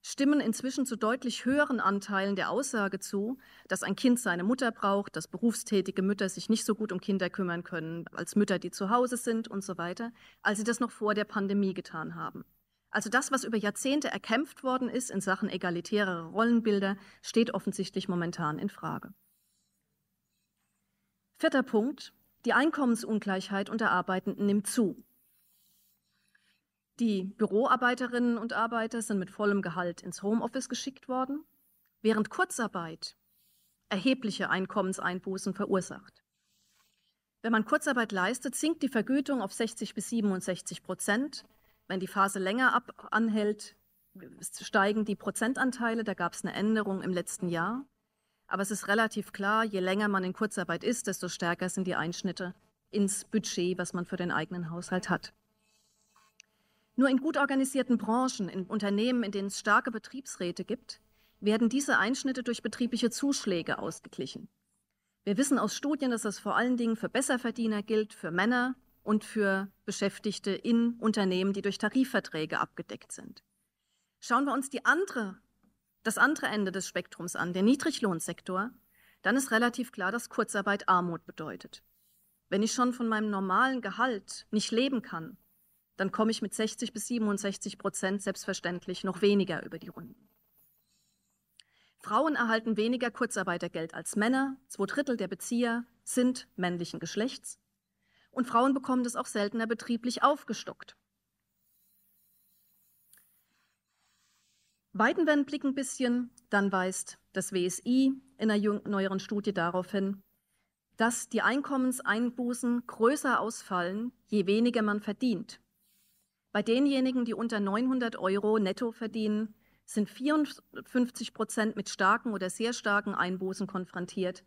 [SPEAKER 3] stimmen inzwischen zu deutlich höheren Anteilen der Aussage zu, dass ein Kind seine Mutter braucht, dass berufstätige Mütter sich nicht so gut um Kinder kümmern können als Mütter, die zu Hause sind und so weiter, als sie das noch vor der Pandemie getan haben. Also das, was über Jahrzehnte erkämpft worden ist in Sachen egalitäre Rollenbilder, steht offensichtlich momentan in Frage. Vierter Punkt. Die Einkommensungleichheit unter Arbeitenden nimmt zu. Die Büroarbeiterinnen und Arbeiter sind mit vollem Gehalt ins Homeoffice geschickt worden, während Kurzarbeit erhebliche Einkommenseinbußen verursacht. Wenn man Kurzarbeit leistet, sinkt die Vergütung auf 60 bis 67 Prozent. Wenn die Phase länger ab anhält, steigen die Prozentanteile. Da gab es eine Änderung im letzten Jahr. Aber es ist relativ klar, je länger man in Kurzarbeit ist, desto stärker sind die Einschnitte ins Budget, was man für den eigenen Haushalt hat. Nur in gut organisierten Branchen, in Unternehmen, in denen es starke Betriebsräte gibt, werden diese Einschnitte durch betriebliche Zuschläge ausgeglichen. Wir wissen aus Studien, dass das vor allen Dingen für Besserverdiener gilt, für Männer und für Beschäftigte in Unternehmen, die durch Tarifverträge abgedeckt sind. Schauen wir uns die andere das andere Ende des Spektrums an, der Niedriglohnsektor, dann ist relativ klar, dass Kurzarbeit Armut bedeutet. Wenn ich schon von meinem normalen Gehalt nicht leben kann, dann komme ich mit 60 bis 67 Prozent selbstverständlich noch weniger über die Runden. Frauen erhalten weniger Kurzarbeitergeld als Männer. Zwei Drittel der Bezieher sind männlichen Geschlechts. Und Frauen bekommen das auch seltener betrieblich aufgestockt. Weidenwend blickt ein bisschen, dann weist das WSI in einer neueren Studie darauf hin, dass die Einkommenseinbußen größer ausfallen, je weniger man verdient. Bei denjenigen, die unter 900 Euro netto verdienen, sind 54 Prozent mit starken oder sehr starken Einbußen konfrontiert.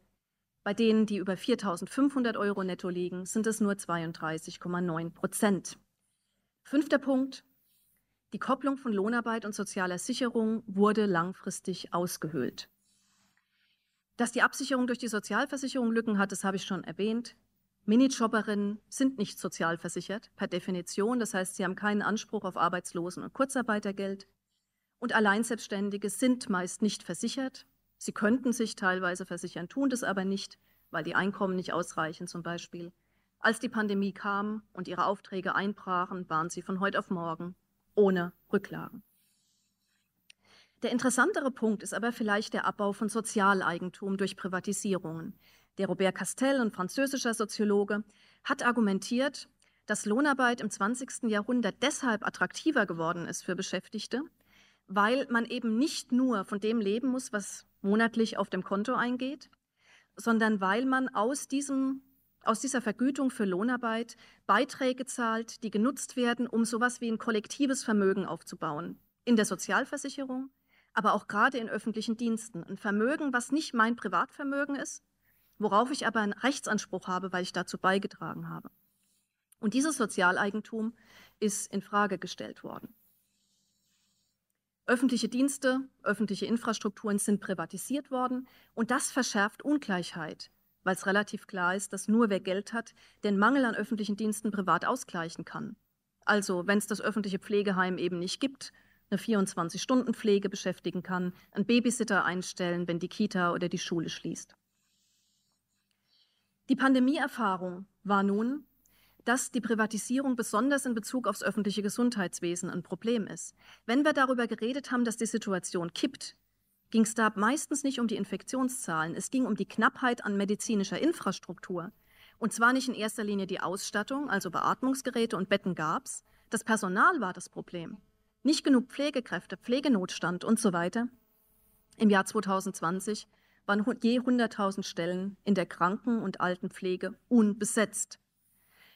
[SPEAKER 3] Bei denen, die über 4.500 Euro netto liegen, sind es nur 32,9 Prozent. Fünfter Punkt. Die Kopplung von Lohnarbeit und sozialer Sicherung wurde langfristig ausgehöhlt. Dass die Absicherung durch die Sozialversicherung Lücken hat, das habe ich schon erwähnt. Minijobberinnen sind nicht sozialversichert per Definition, das heißt, sie haben keinen Anspruch auf Arbeitslosen- und Kurzarbeitergeld. Und Alleinselbstständige sind meist nicht versichert. Sie könnten sich teilweise versichern, tun das aber nicht, weil die Einkommen nicht ausreichen zum Beispiel. Als die Pandemie kam und ihre Aufträge einbrachen, waren sie von heute auf morgen ohne Rücklagen. Der interessantere Punkt ist aber vielleicht der Abbau von Sozialeigentum durch Privatisierungen. Der Robert Castell, ein französischer Soziologe, hat argumentiert, dass Lohnarbeit im 20. Jahrhundert deshalb attraktiver geworden ist für Beschäftigte, weil man eben nicht nur von dem leben muss, was monatlich auf dem Konto eingeht, sondern weil man aus, diesem, aus dieser Vergütung für Lohnarbeit Beiträge zahlt, die genutzt werden, um sowas wie ein kollektives Vermögen aufzubauen. In der Sozialversicherung, aber auch gerade in öffentlichen Diensten. Ein Vermögen, was nicht mein Privatvermögen ist, worauf ich aber einen Rechtsanspruch habe, weil ich dazu beigetragen habe. Und dieses Sozialeigentum ist in Frage gestellt worden. Öffentliche Dienste, öffentliche Infrastrukturen sind privatisiert worden und das verschärft Ungleichheit, weil es relativ klar ist, dass nur wer Geld hat, den Mangel an öffentlichen Diensten privat ausgleichen kann. Also wenn es das öffentliche Pflegeheim eben nicht gibt, eine 24-Stunden-Pflege beschäftigen kann, einen Babysitter einstellen, wenn die Kita oder die Schule schließt. Die Pandemieerfahrung war nun, dass die Privatisierung besonders in Bezug aufs öffentliche Gesundheitswesen ein Problem ist. Wenn wir darüber geredet haben, dass die Situation kippt, ging es da meistens nicht um die Infektionszahlen, es ging um die Knappheit an medizinischer Infrastruktur. Und zwar nicht in erster Linie die Ausstattung, also Beatmungsgeräte und Betten gab es, das Personal war das Problem. Nicht genug Pflegekräfte, Pflegenotstand und so weiter. Im Jahr 2020 waren je 100.000 Stellen in der Kranken- und Altenpflege unbesetzt.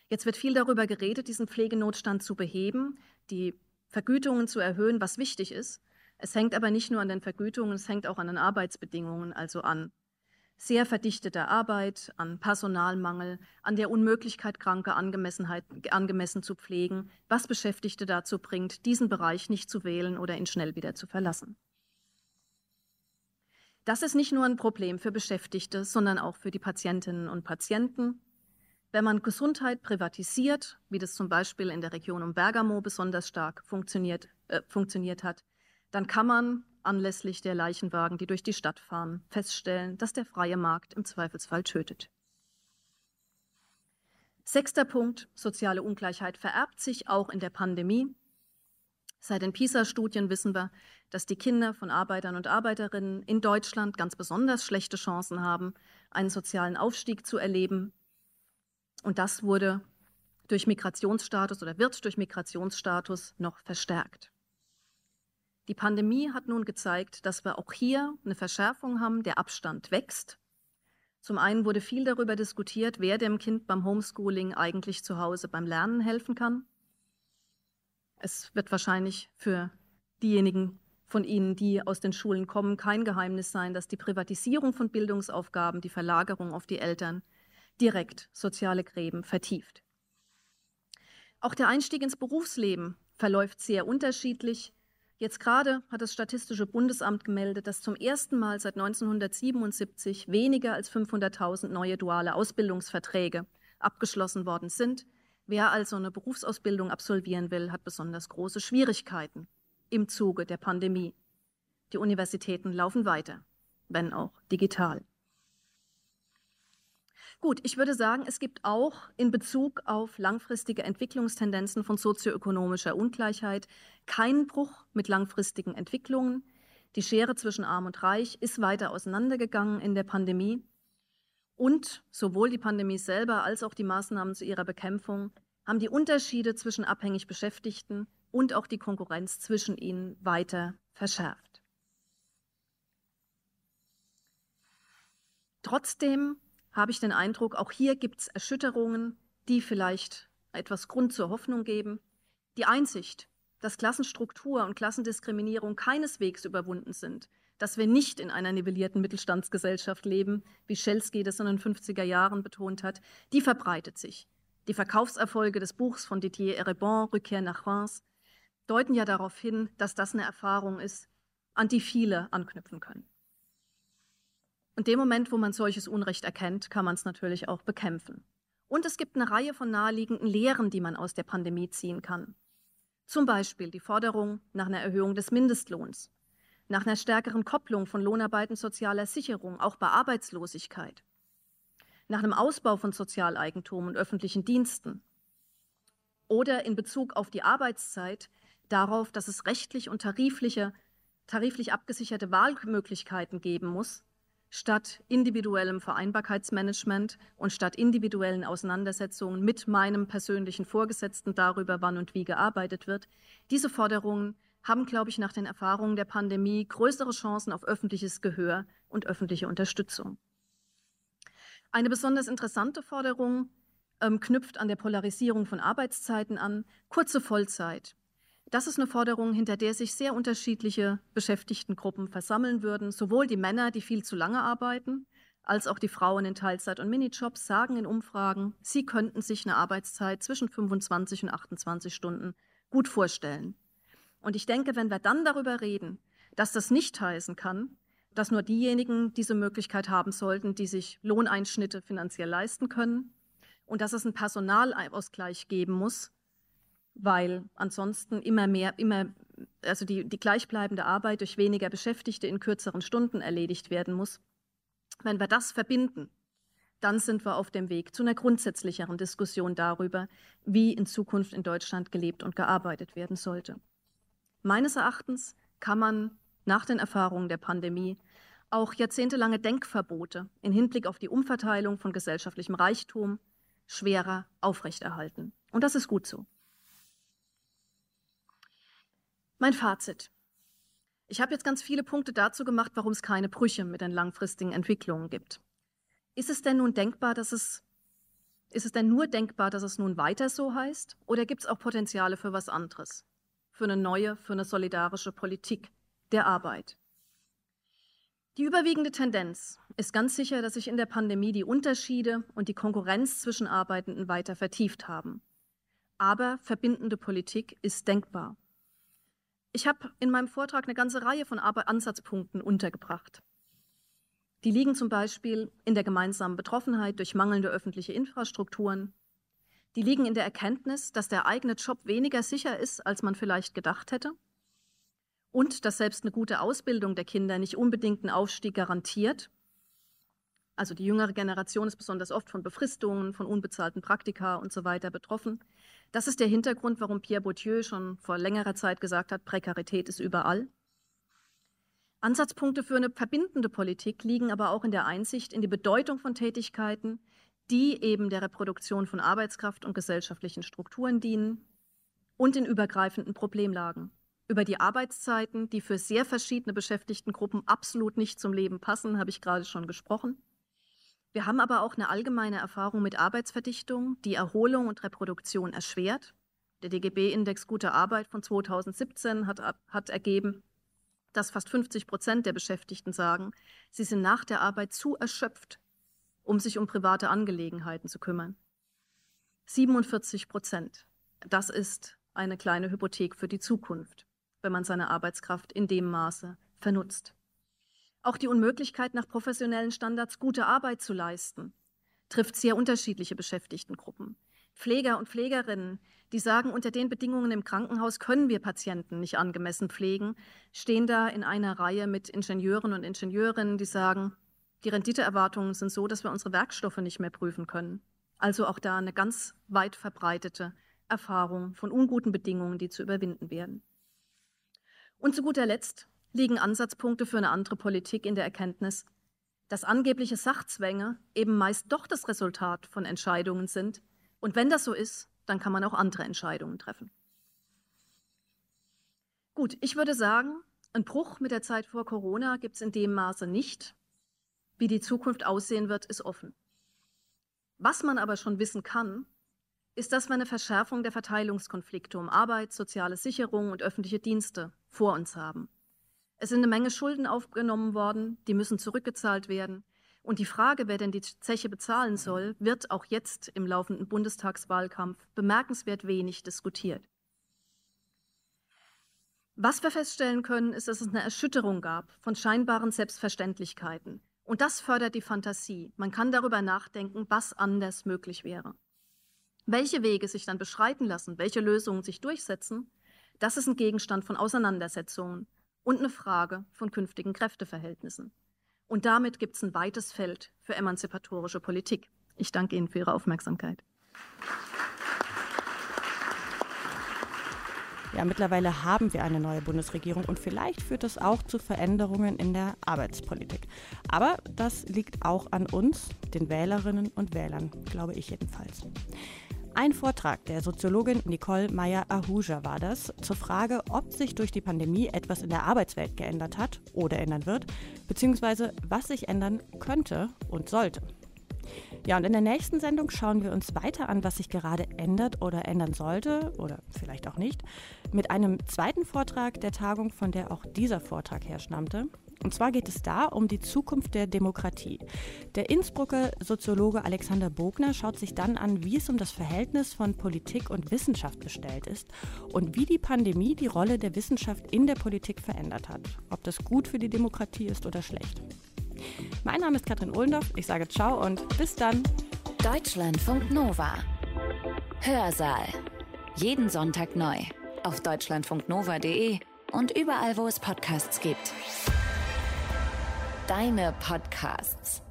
[SPEAKER 3] Jetzt wird viel darüber geredet, diesen Pflegenotstand zu beheben, die Vergütungen zu erhöhen, was wichtig ist. Es hängt aber nicht nur an den Vergütungen, es hängt auch an den Arbeitsbedingungen, also an sehr verdichteter Arbeit, an Personalmangel, an der Unmöglichkeit, Kranke angemessen zu pflegen, was Beschäftigte dazu bringt, diesen Bereich nicht zu wählen oder ihn schnell wieder zu verlassen. Das ist nicht nur ein Problem für Beschäftigte, sondern auch für die Patientinnen und Patienten. Wenn man Gesundheit privatisiert, wie das zum Beispiel in der Region um Bergamo besonders stark funktioniert, äh, funktioniert hat, dann kann man anlässlich der Leichenwagen, die durch die Stadt fahren, feststellen, dass der freie Markt im Zweifelsfall tötet. Sechster Punkt, soziale Ungleichheit vererbt sich auch in der Pandemie. Seit den PISA-Studien wissen wir, dass die Kinder von Arbeitern und Arbeiterinnen in Deutschland ganz besonders schlechte Chancen haben, einen sozialen Aufstieg zu erleben. Und das wurde durch Migrationsstatus oder wird durch Migrationsstatus noch verstärkt. Die Pandemie hat nun gezeigt, dass wir auch hier eine Verschärfung haben, der Abstand wächst. Zum einen wurde viel darüber diskutiert, wer dem Kind beim Homeschooling eigentlich zu Hause beim Lernen helfen kann. Es wird wahrscheinlich für diejenigen von Ihnen, die aus den Schulen kommen, kein Geheimnis sein, dass die Privatisierung von Bildungsaufgaben, die Verlagerung auf die Eltern direkt soziale Gräben vertieft. Auch der Einstieg ins Berufsleben verläuft sehr unterschiedlich. Jetzt gerade hat das Statistische Bundesamt gemeldet, dass zum ersten Mal seit 1977 weniger als 500.000 neue duale Ausbildungsverträge abgeschlossen worden sind. Wer also eine Berufsausbildung absolvieren will, hat besonders große Schwierigkeiten im Zuge der Pandemie. Die Universitäten laufen weiter, wenn auch digital. Gut, ich würde sagen, es gibt auch in Bezug auf langfristige Entwicklungstendenzen von sozioökonomischer Ungleichheit keinen Bruch mit langfristigen Entwicklungen. Die Schere zwischen Arm und Reich ist weiter auseinandergegangen in der Pandemie. Und sowohl die Pandemie selber als auch die Maßnahmen zu ihrer Bekämpfung haben die Unterschiede zwischen abhängig Beschäftigten und auch die Konkurrenz zwischen ihnen weiter verschärft. Trotzdem habe ich den Eindruck, auch hier gibt es Erschütterungen, die vielleicht etwas Grund zur Hoffnung geben. Die Einsicht, dass Klassenstruktur und Klassendiskriminierung keineswegs überwunden sind, dass wir nicht in einer nivellierten Mittelstandsgesellschaft leben, wie Schelsky das in den 50er Jahren betont hat, die verbreitet sich. Die Verkaufserfolge des Buchs von Didier Erebon, Rückkehr nach Reims, deuten ja darauf hin, dass das eine Erfahrung ist, an die viele anknüpfen können. Und dem Moment, wo man solches Unrecht erkennt, kann man es natürlich auch bekämpfen. Und es gibt eine Reihe von naheliegenden Lehren, die man aus der Pandemie ziehen kann. Zum Beispiel die Forderung nach einer Erhöhung des Mindestlohns, nach einer stärkeren Kopplung von Lohnarbeit und sozialer Sicherung, auch bei Arbeitslosigkeit, nach einem Ausbau von Sozialeigentum und öffentlichen Diensten oder in Bezug auf die Arbeitszeit darauf, dass es rechtlich und tarifliche, tariflich abgesicherte Wahlmöglichkeiten geben muss, statt individuellem Vereinbarkeitsmanagement und statt individuellen Auseinandersetzungen mit meinem persönlichen Vorgesetzten darüber, wann und wie gearbeitet wird. Diese Forderungen haben, glaube ich, nach den Erfahrungen der Pandemie größere Chancen auf öffentliches Gehör und öffentliche Unterstützung. Eine besonders interessante Forderung ähm, knüpft an der Polarisierung von Arbeitszeiten an, kurze Vollzeit. Das ist eine Forderung, hinter der sich sehr unterschiedliche Beschäftigtengruppen versammeln würden. Sowohl die Männer, die viel zu lange arbeiten, als auch die Frauen in Teilzeit- und Minijobs sagen in Umfragen, sie könnten sich eine Arbeitszeit zwischen 25 und 28 Stunden gut vorstellen. Und ich denke, wenn wir dann darüber reden, dass das nicht heißen kann, dass nur diejenigen diese Möglichkeit haben sollten, die sich Lohneinschnitte finanziell leisten können und dass es einen Personalausgleich geben muss, weil ansonsten immer mehr, immer, also die, die gleichbleibende Arbeit durch weniger Beschäftigte in kürzeren Stunden erledigt werden muss. Wenn wir das verbinden, dann sind wir auf dem Weg zu einer grundsätzlicheren Diskussion darüber, wie in Zukunft in Deutschland gelebt und gearbeitet werden sollte. Meines Erachtens kann man nach den Erfahrungen der Pandemie auch jahrzehntelange Denkverbote in Hinblick auf die Umverteilung von gesellschaftlichem Reichtum schwerer aufrechterhalten. Und das ist gut so. Mein Fazit. Ich habe jetzt ganz viele Punkte dazu gemacht, warum es keine Brüche mit den langfristigen Entwicklungen gibt. Ist es denn nun denkbar, dass es ist es denn nur denkbar, dass es nun weiter so heißt? Oder gibt es auch Potenziale für was anderes? Für eine neue, für eine solidarische Politik der Arbeit? Die überwiegende Tendenz ist ganz sicher, dass sich in der Pandemie die Unterschiede und die Konkurrenz zwischen Arbeitenden weiter vertieft haben. Aber verbindende Politik ist denkbar. Ich habe in meinem Vortrag eine ganze Reihe von Ansatzpunkten untergebracht. Die liegen zum Beispiel in der gemeinsamen Betroffenheit durch mangelnde öffentliche Infrastrukturen. Die liegen in der Erkenntnis, dass der eigene Job weniger sicher ist, als man vielleicht gedacht hätte. Und dass selbst eine gute Ausbildung der Kinder nicht unbedingt einen Aufstieg garantiert. Also die jüngere Generation ist besonders oft von Befristungen, von unbezahlten Praktika und so weiter betroffen. Das ist der Hintergrund, warum Pierre Bourdieu schon vor längerer Zeit gesagt hat, Prekarität ist überall. Ansatzpunkte für eine verbindende Politik liegen aber auch in der Einsicht in die Bedeutung von Tätigkeiten, die eben der Reproduktion von Arbeitskraft und gesellschaftlichen Strukturen dienen und in übergreifenden Problemlagen. Über die Arbeitszeiten, die für sehr verschiedene Beschäftigtengruppen absolut nicht zum Leben passen, habe ich gerade schon gesprochen. Wir haben aber auch eine allgemeine Erfahrung mit Arbeitsverdichtung, die Erholung und Reproduktion erschwert. Der DGB-Index Gute Arbeit von 2017 hat, hat ergeben, dass fast 50 Prozent der Beschäftigten sagen, sie sind nach der Arbeit zu erschöpft, um sich um private Angelegenheiten zu kümmern. 47 Prozent. Das ist eine kleine Hypothek für die Zukunft, wenn man seine Arbeitskraft in dem Maße vernutzt. Auch die Unmöglichkeit, nach professionellen Standards gute Arbeit zu leisten, trifft sehr unterschiedliche Beschäftigtengruppen. Pfleger und Pflegerinnen, die sagen, unter den Bedingungen im Krankenhaus können wir Patienten nicht angemessen pflegen, stehen da in einer Reihe mit Ingenieuren und Ingenieurinnen, die sagen, die Renditeerwartungen sind so, dass wir unsere Werkstoffe nicht mehr prüfen können. Also auch da eine ganz weit verbreitete Erfahrung von unguten Bedingungen, die zu überwinden werden. Und zu guter Letzt liegen Ansatzpunkte für eine andere Politik in der Erkenntnis, dass angebliche Sachzwänge eben meist doch das Resultat von Entscheidungen sind. Und wenn das so ist, dann kann man auch andere Entscheidungen treffen. Gut, ich würde sagen, ein Bruch mit der Zeit vor Corona gibt es in dem Maße nicht. Wie die Zukunft aussehen wird, ist offen. Was man aber schon wissen kann, ist, dass wir eine Verschärfung der Verteilungskonflikte um Arbeit, soziale Sicherung und öffentliche Dienste vor uns haben. Es sind eine Menge Schulden aufgenommen worden, die müssen zurückgezahlt werden. Und die Frage, wer denn die Zeche bezahlen soll, wird auch jetzt im laufenden Bundestagswahlkampf bemerkenswert wenig diskutiert. Was wir feststellen können, ist, dass es eine Erschütterung gab von scheinbaren Selbstverständlichkeiten. Und das fördert die Fantasie. Man kann darüber nachdenken, was anders möglich wäre. Welche Wege sich dann beschreiten lassen, welche Lösungen sich durchsetzen, das ist ein Gegenstand von Auseinandersetzungen und eine Frage von künftigen Kräfteverhältnissen. Und damit gibt es ein weites Feld für emanzipatorische Politik. Ich danke Ihnen für Ihre Aufmerksamkeit.
[SPEAKER 2] Ja, mittlerweile haben wir eine neue Bundesregierung und vielleicht führt das auch zu Veränderungen in der Arbeitspolitik. Aber das liegt auch an uns, den Wählerinnen und Wählern, glaube ich jedenfalls. Ein Vortrag der Soziologin Nicole Meyer-Ahuja war das zur Frage, ob sich durch die Pandemie etwas in der Arbeitswelt geändert hat oder ändern wird, beziehungsweise was sich ändern könnte und sollte. Ja, und in der nächsten Sendung schauen wir uns weiter an, was sich gerade ändert oder ändern sollte oder vielleicht auch nicht, mit einem zweiten Vortrag der Tagung, von der auch dieser Vortrag herstammte. Und zwar geht es da um die Zukunft der Demokratie. Der Innsbrucker Soziologe Alexander Bogner schaut sich dann an, wie es um das Verhältnis von Politik und Wissenschaft bestellt ist und wie die Pandemie die Rolle der Wissenschaft in der Politik verändert hat. Ob das gut für die Demokratie ist oder schlecht. Mein Name ist Katrin Ohlendorf. Ich sage ciao und bis dann.
[SPEAKER 1] Deutschlandfunk Nova. Hörsaal. Jeden Sonntag neu. Auf deutschlandfunknova.de und überall, wo es Podcasts gibt. Deine Podcasts.